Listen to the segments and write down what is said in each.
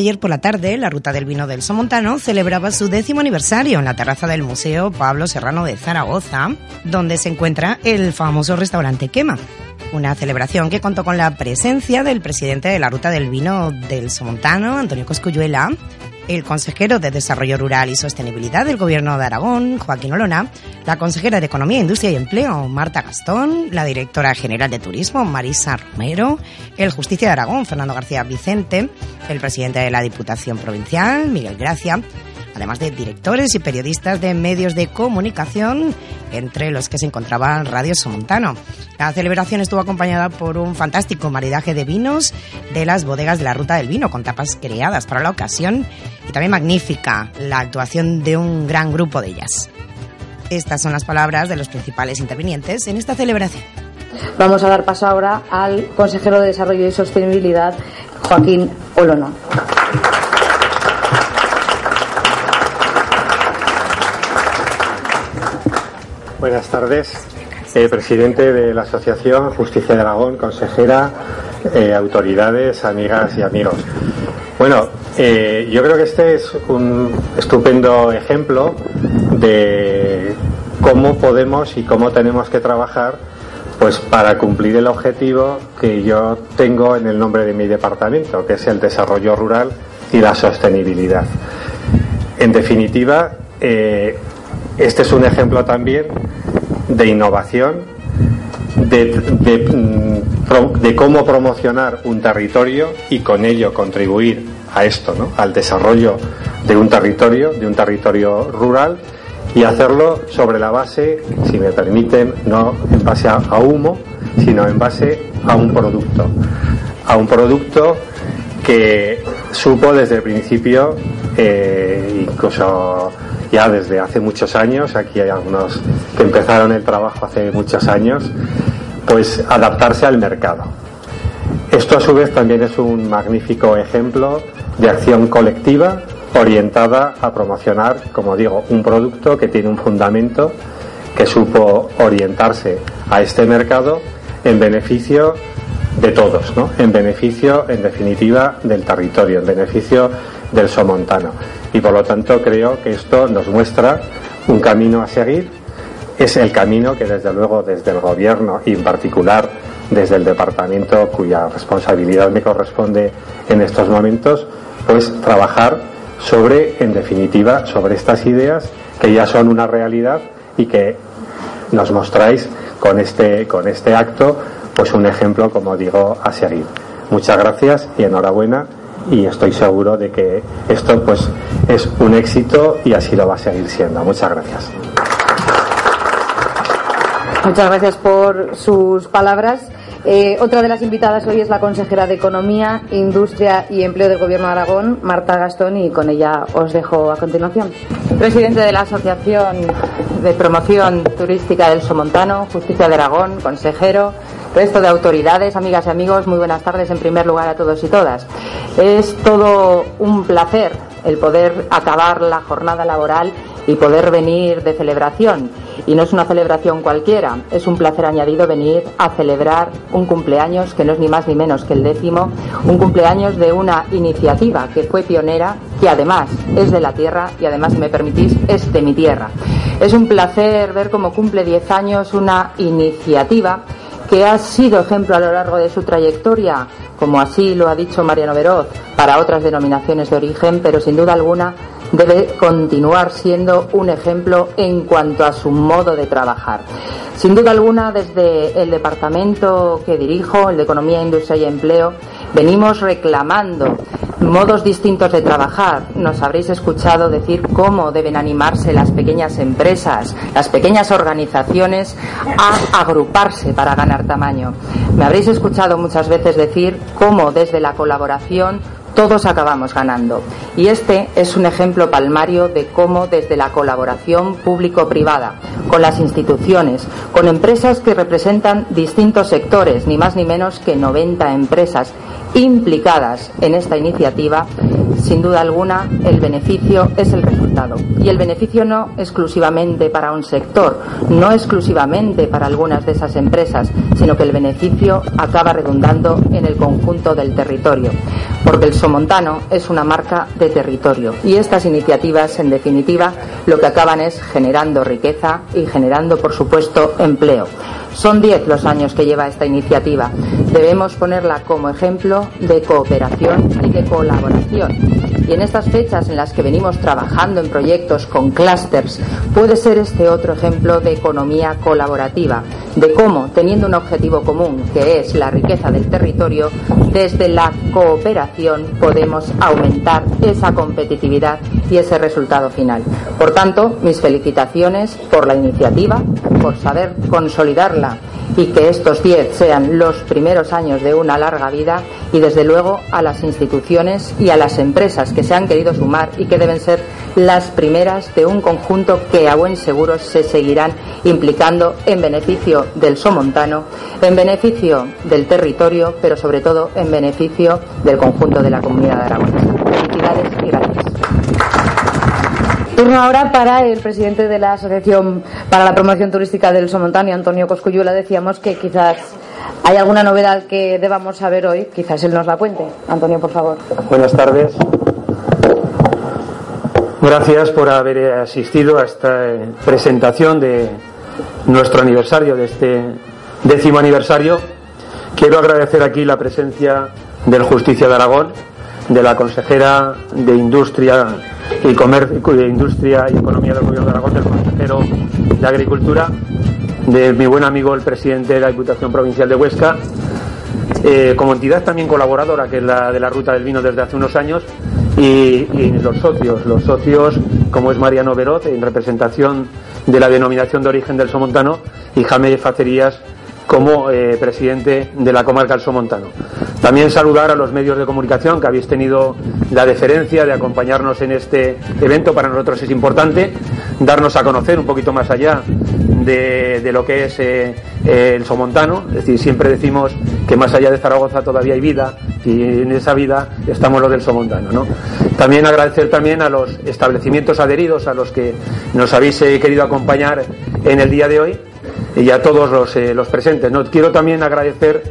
Ayer por la tarde, la Ruta del Vino del Somontano celebraba su décimo aniversario en la terraza del Museo Pablo Serrano de Zaragoza, donde se encuentra el famoso restaurante Quema. Una celebración que contó con la presencia del presidente de la Ruta del Vino del Somontano, Antonio Coscuyuela, el consejero de Desarrollo Rural y Sostenibilidad del Gobierno de Aragón, Joaquín Olona, la consejera de Economía, Industria y Empleo, Marta Gastón, la directora general de Turismo, Marisa Romero, el Justicia de Aragón, Fernando García Vicente, el presidente de la Diputación Provincial, Miguel Gracia, además de directores y periodistas de medios de comunicación, entre los que se encontraba Radio Somontano. La celebración estuvo acompañada por un fantástico maridaje de vinos de las bodegas de la Ruta del Vino, con tapas creadas para la ocasión, y también magnífica la actuación de un gran grupo de ellas. Estas son las palabras de los principales intervinientes en esta celebración. Vamos a dar paso ahora al consejero de Desarrollo y Sostenibilidad, Joaquín Olono. Buenas tardes, eh, presidente de la Asociación Justicia de Aragón, consejera, eh, autoridades, amigas y amigos. Bueno, eh, yo creo que este es un estupendo ejemplo de cómo podemos y cómo tenemos que trabajar pues para cumplir el objetivo que yo tengo en el nombre de mi departamento, que es el desarrollo rural y la sostenibilidad. En definitiva, este es un ejemplo también de innovación, mm, de, cómo promocionar un territorio y con ello contribuir a esto, ¿no? al desarrollo de un territorio, de un territorio rural y hacerlo sobre la base, si me permiten, no en base a, humo, sino en base a un producto, a un producto que supo desde el principio, eh, incluso ya desde hace muchos años, aquí hay algunos que empezaron el trabajo hace muchos años, pues adaptarse al mercado. Esto a su vez también es un magnífico ejemplo de acción colectiva orientada a promocionar, como digo, un producto que tiene un fundamento que supo orientarse a este mercado en beneficio de todos, ¿no? en beneficio, en definitiva, del territorio, en beneficio del somontano y por lo tanto creo que esto nos muestra un camino a seguir. Es el camino que desde luego desde el gobierno y en particular desde el departamento cuya responsabilidad me corresponde en estos momentos, pues trabajar sobre, en definitiva, sobre estas ideas que ya son una realidad y que nos mostráis con este, con este acto, pues un ejemplo, como digo, a seguir. Muchas gracias y enhorabuena y estoy seguro de que esto pues es un éxito y así lo va a seguir siendo. Muchas gracias. Muchas gracias por sus palabras. Eh, otra de las invitadas hoy es la consejera de Economía, Industria y Empleo del Gobierno de Aragón, Marta Gastón, y con ella os dejo a continuación. Presidente de la Asociación de Promoción Turística del Somontano, Justicia de Aragón, consejero, resto de autoridades, amigas y amigos, muy buenas tardes en primer lugar a todos y todas. Es todo un placer el poder acabar la jornada laboral y poder venir de celebración. Y no es una celebración cualquiera, es un placer añadido venir a celebrar un cumpleaños que no es ni más ni menos que el décimo, un cumpleaños de una iniciativa que fue pionera, que además es de la tierra y además, si me permitís, es de mi tierra. Es un placer ver cómo cumple diez años una iniciativa que ha sido ejemplo a lo largo de su trayectoria, como así lo ha dicho Mariano Veroz, para otras denominaciones de origen, pero sin duda alguna debe continuar siendo un ejemplo en cuanto a su modo de trabajar. Sin duda alguna, desde el departamento que dirijo, el de Economía, Industria y Empleo, venimos reclamando modos distintos de trabajar. Nos habréis escuchado decir cómo deben animarse las pequeñas empresas, las pequeñas organizaciones a agruparse para ganar tamaño. Me habréis escuchado muchas veces decir cómo desde la colaboración todos acabamos ganando. Y este es un ejemplo palmario de cómo desde la colaboración público-privada, con las instituciones, con empresas que representan distintos sectores, ni más ni menos que 90 empresas, implicadas en esta iniciativa, sin duda alguna el beneficio es el resultado. Y el beneficio no exclusivamente para un sector, no exclusivamente para algunas de esas empresas, sino que el beneficio acaba redundando en el conjunto del territorio. Porque el somontano es una marca de territorio. Y estas iniciativas, en definitiva, lo que acaban es generando riqueza y generando, por supuesto, empleo. Son diez los años que lleva esta iniciativa. Debemos ponerla como ejemplo de cooperación y de colaboración. Y en estas fechas en las que venimos trabajando en proyectos con clústeres, puede ser este otro ejemplo de economía colaborativa, de cómo, teniendo un objetivo común, que es la riqueza del territorio, desde la cooperación podemos aumentar esa competitividad y ese resultado final. Por tanto, mis felicitaciones por la iniciativa, por saber consolidarla y que estos 10 sean los primeros años de una larga vida y desde luego a las instituciones y a las empresas que se han querido sumar y que deben ser las primeras de un conjunto que a buen seguro se seguirán implicando en beneficio del somontano, en beneficio del territorio, pero sobre todo en beneficio del conjunto de la comunidad de Aragón. Felicidades y gracias. Turno ahora para el presidente de la Asociación para la Promoción Turística del Somontano, Antonio Coscuyula. Decíamos que quizás hay alguna novedad que debamos saber hoy. Quizás él nos la cuente. Antonio, por favor. Buenas tardes. Gracias por haber asistido a esta eh, presentación de nuestro aniversario, de este décimo aniversario. Quiero agradecer aquí la presencia del Justicia de Aragón, de la consejera de Industria y Comercio, de Industria y Economía del Gobierno de Aragón, del consejero de Agricultura, de mi buen amigo el presidente de la Diputación Provincial de Huesca, eh, como entidad también colaboradora, que es la de la Ruta del Vino desde hace unos años, y, los socios, los socios como es Mariano Veroz, en representación de la denominación de origen del Somontano, y Jaime Facerías como eh, presidente de la comarca del Somontano. También saludar a los medios de comunicación que habéis tenido la deferencia de acompañarnos en este evento. Para nosotros es importante darnos a conocer un poquito más allá de, lo que es eh, el Somontano. Es decir, siempre decimos que más allá de Zaragoza todavía hay vida y en esa vida estamos los del Somontano. ¿no? También agradecer también a los establecimientos adheridos a los que nos habéis eh, querido acompañar en el día de hoy y a todos los, eh, los presentes. ¿no? Quiero también agradecer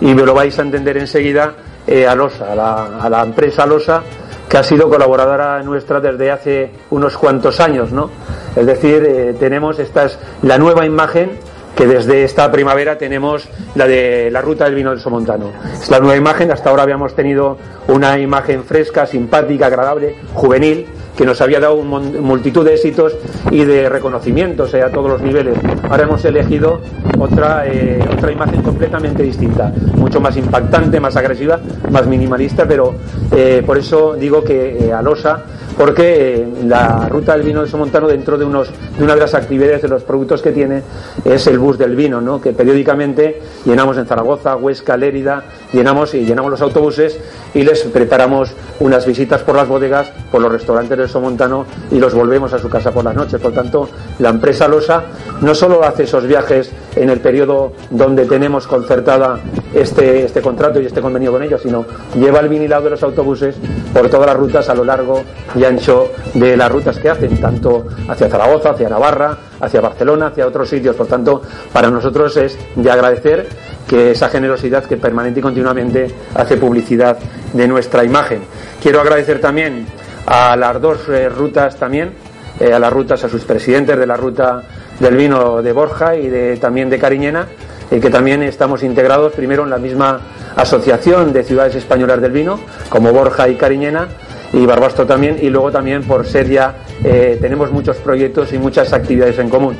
y me lo vais a entender enseguida, eh, a LOSA, a la, empresa LOSA, que ha sido colaboradora nuestra desde hace unos cuantos años, ¿no? Es decir, eh, tenemos esta es la nueva imagen que desde esta primavera tenemos la de la ruta del vino del Somontano. Es la nueva imagen, hasta ahora habíamos tenido una imagen fresca, simpática, agradable, juvenil, que nos había dado multitud de éxitos y de reconocimientos eh, a todos los niveles. Ahora hemos elegido otra, eh, otra imagen completamente distinta, mucho más impactante, más agresiva, más minimalista, pero eh, por eso digo que Alosa porque la ruta del vino de Somontano dentro de, unos, de una de las actividades de los productos que tiene es el bus del vino, ¿no? que periódicamente llenamos en Zaragoza, Huesca, Lérida, llenamos y llenamos los autobuses y les preparamos unas visitas por las bodegas, por los restaurantes del Somontano y los volvemos a su casa por las noches. Por tanto, la empresa Losa no solo hace esos viajes en el periodo donde tenemos concertada este, este contrato y este convenio con ellos, sino lleva el vinilado de los autobuses por todas las rutas a lo largo y ancho de las rutas que hacen, tanto hacia Zaragoza, hacia Navarra, hacia Barcelona, hacia otros sitios. Por tanto, para nosotros es de agradecer que esa generosidad que permanente y continuamente hace publicidad de nuestra imagen. Quiero agradecer también a las dos eh, rutas también, eh, a las rutas, a sus presidentes de la ruta del vino de Borja y de, también de Cariñena, eh, que también estamos integrados primero en la misma asociación de ciudades españolas del vino, como Borja y Cariñena, y Barbastro también, y luego también por ser ya eh, tenemos muchos proyectos y muchas actividades en común.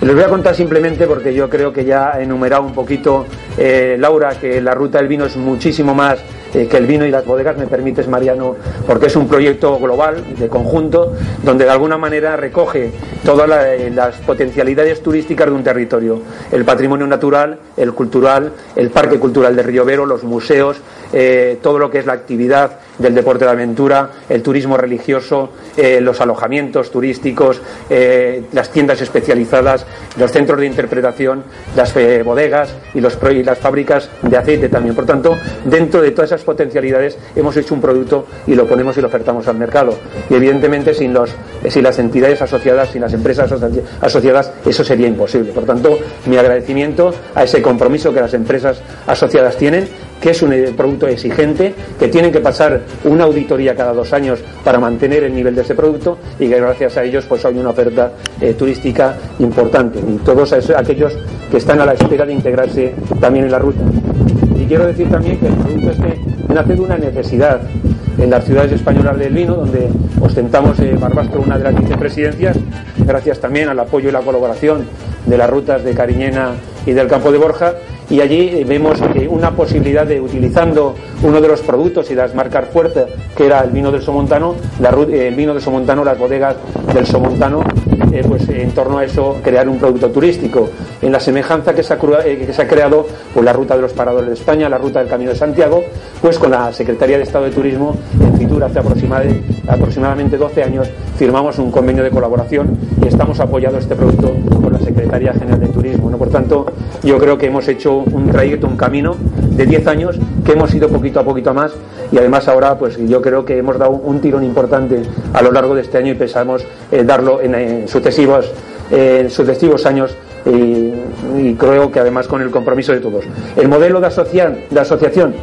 Les voy a contar simplemente porque yo creo que ya ha enumerado un poquito eh, Laura que la ruta del vino es muchísimo más eh, que el vino y las bodegas, me permites, Mariano, porque es un proyecto global, de conjunto, donde de alguna manera recoge todas eh, las potencialidades turísticas de un territorio. El patrimonio natural, el cultural, el Parque Cultural de Río Vero, los museos, eh, todo lo que es la actividad del deporte de aventura, el turismo religioso, los alojamientos turísticos, las tiendas especializadas, los centros de interpretación, las bodegas y, los, y las fábricas de aceite también. Por tanto, dentro de todas esas potencialidades hemos hecho un producto y lo ponemos y lo ofertamos al mercado. Y evidentemente sin, los, sin las entidades asociadas, sin las empresas asociadas, eso sería imposible. Por tanto, mi agradecimiento a ese compromiso que las empresas asociadas tienen que es un eh, producto exigente, que tienen que pasar una auditoría cada dos años para mantener el nivel de ese producto y que gracias a ellos pues hay una oferta eh, turística importante y todos aquellos que están a la espera de integrarse también en la ruta. Y quiero decir también que el producto este nace de una necesidad en las ciudades españolas del vino, donde ostentamos eh, Barbastro una de las vicepresidencias, gracias también al apoyo y la colaboración de las rutas de Cariñena y del Campo de Borja, y allí eh, vemos una posibilidad de utilizando uno de los productos y las marcas fuertes que era el vino del Somontano, eh, el vino del Somontano, las bodegas del Somontano, eh, pues en torno a eso crear un producto turístico. En la semejanza que se ha, que se ha creado pues, la ruta de los paradores de España, la ruta del Camino de Santiago, pues con la Secretaría de Estado de Turismo en Fitur hace aproximadamente 12 años firmamos un convenio de colaboración y estamos apoyando este producto Secretaría General de Turismo. ¿no? Por tanto, yo creo que hemos hecho un trayecto, un camino de 10 años que hemos ido poquito a poquito más y además ahora pues yo creo que hemos dado un tirón importante a lo largo de este año y pensamos eh, darlo en, sucesivos, sucesivos años y, creo que además con el compromiso de todos. El modelo de, de asociación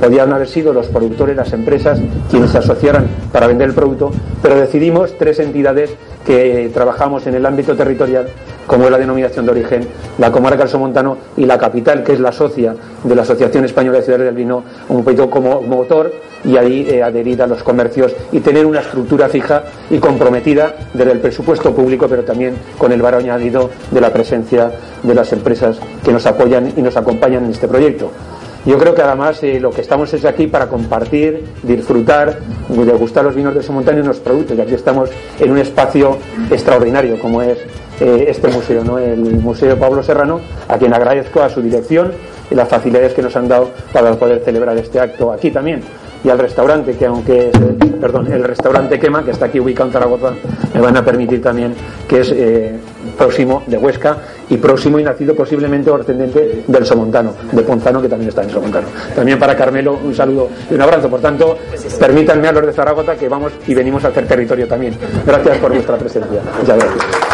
podían haber sido los productores, las empresas, quienes se asociaran para vender el producto, pero decidimos tres entidades que trabajamos en el ámbito territorial, como es la denominación de origen, la comarca del Somontano y la capital, que es la socia de la Asociación Española de Ciudades del Vino, un poquito como motor y ahí eh, a los comercios y tener una estructura fija y comprometida desde el presupuesto público, pero también con el valor añadido de la presencia de las empresas que nos apoyan y nos acompañan en este proyecto. Yo creo que además eh, lo que estamos es aquí para compartir, disfrutar, degustar los vinos de su montaña y los productos. Y aquí estamos en un espacio extraordinario como es eh, este museo, ¿no? el Museo Pablo Serrano, a quien agradezco a su dirección y las facilidades que nos han dado para poder celebrar este acto aquí también y al restaurante, que aunque, perdón, el restaurante Quema, que está aquí ubicado en Zaragoza, me van a permitir también que es eh, próximo de Huesca y próximo y nacido posiblemente o ascendente del Somontano, de Ponzano, que también está en Somontano. También para Carmelo un saludo y un abrazo. Por tanto, permítanme a los de Zaragoza que vamos y venimos a hacer territorio también. Gracias por vuestra presencia. Muchas gracias.